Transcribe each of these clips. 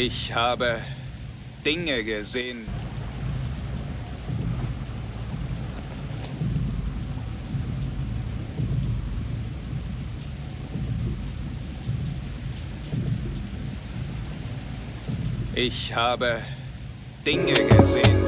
Ich habe Dinge gesehen. Ich habe Dinge gesehen.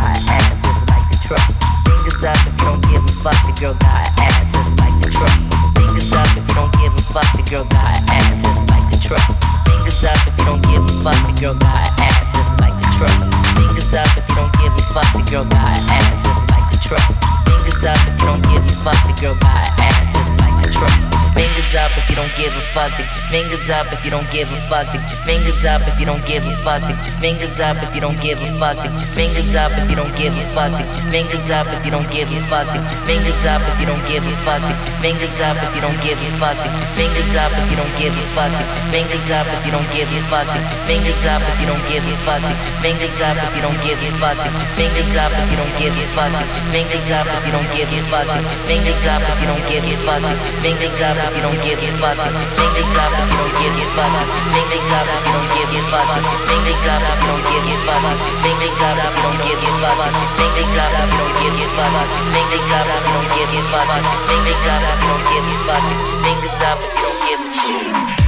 God, acting just like a truck. Fingers up if you don't give a fuck, the girl God. give a fuck, get your fingers up. If you don't give a fuck, get your fingers up. If you don't give a fuck, get your fingers up. If you don't give a fuck, get your fingers up. If you don't give a fuck, get your fingers up. If you don't give a fuck, get your fingers up if you don't give a fuck. If your fingers up if you don't give a fuck. If your fingers up if you don't give a fuck. If your fingers up if you don't give a fuck. If your fingers up if you don't give a fuck. If your fingers up if you don't give a fuck. If your fingers up if you don't give a fuck. If your fingers up if you don't give a fuck. Lift your fingers up if you don't give a fuck. Lift your fingers up if you don't give a fuck. Lift your fingers up if you don't give a fuck. Lift your fingers up if you don't give a fuck. Lift your fingers up if you don't give a fuck. Lift your fingers up if you don't give a fuck. Lift your fingers up if you don't give a fuck. Your fingers up if you don't give a fuck. Your fingers up up if you give a fuck. Put your fingers up if you don't give a fuck. Put your fingers up if you don't give a fuck.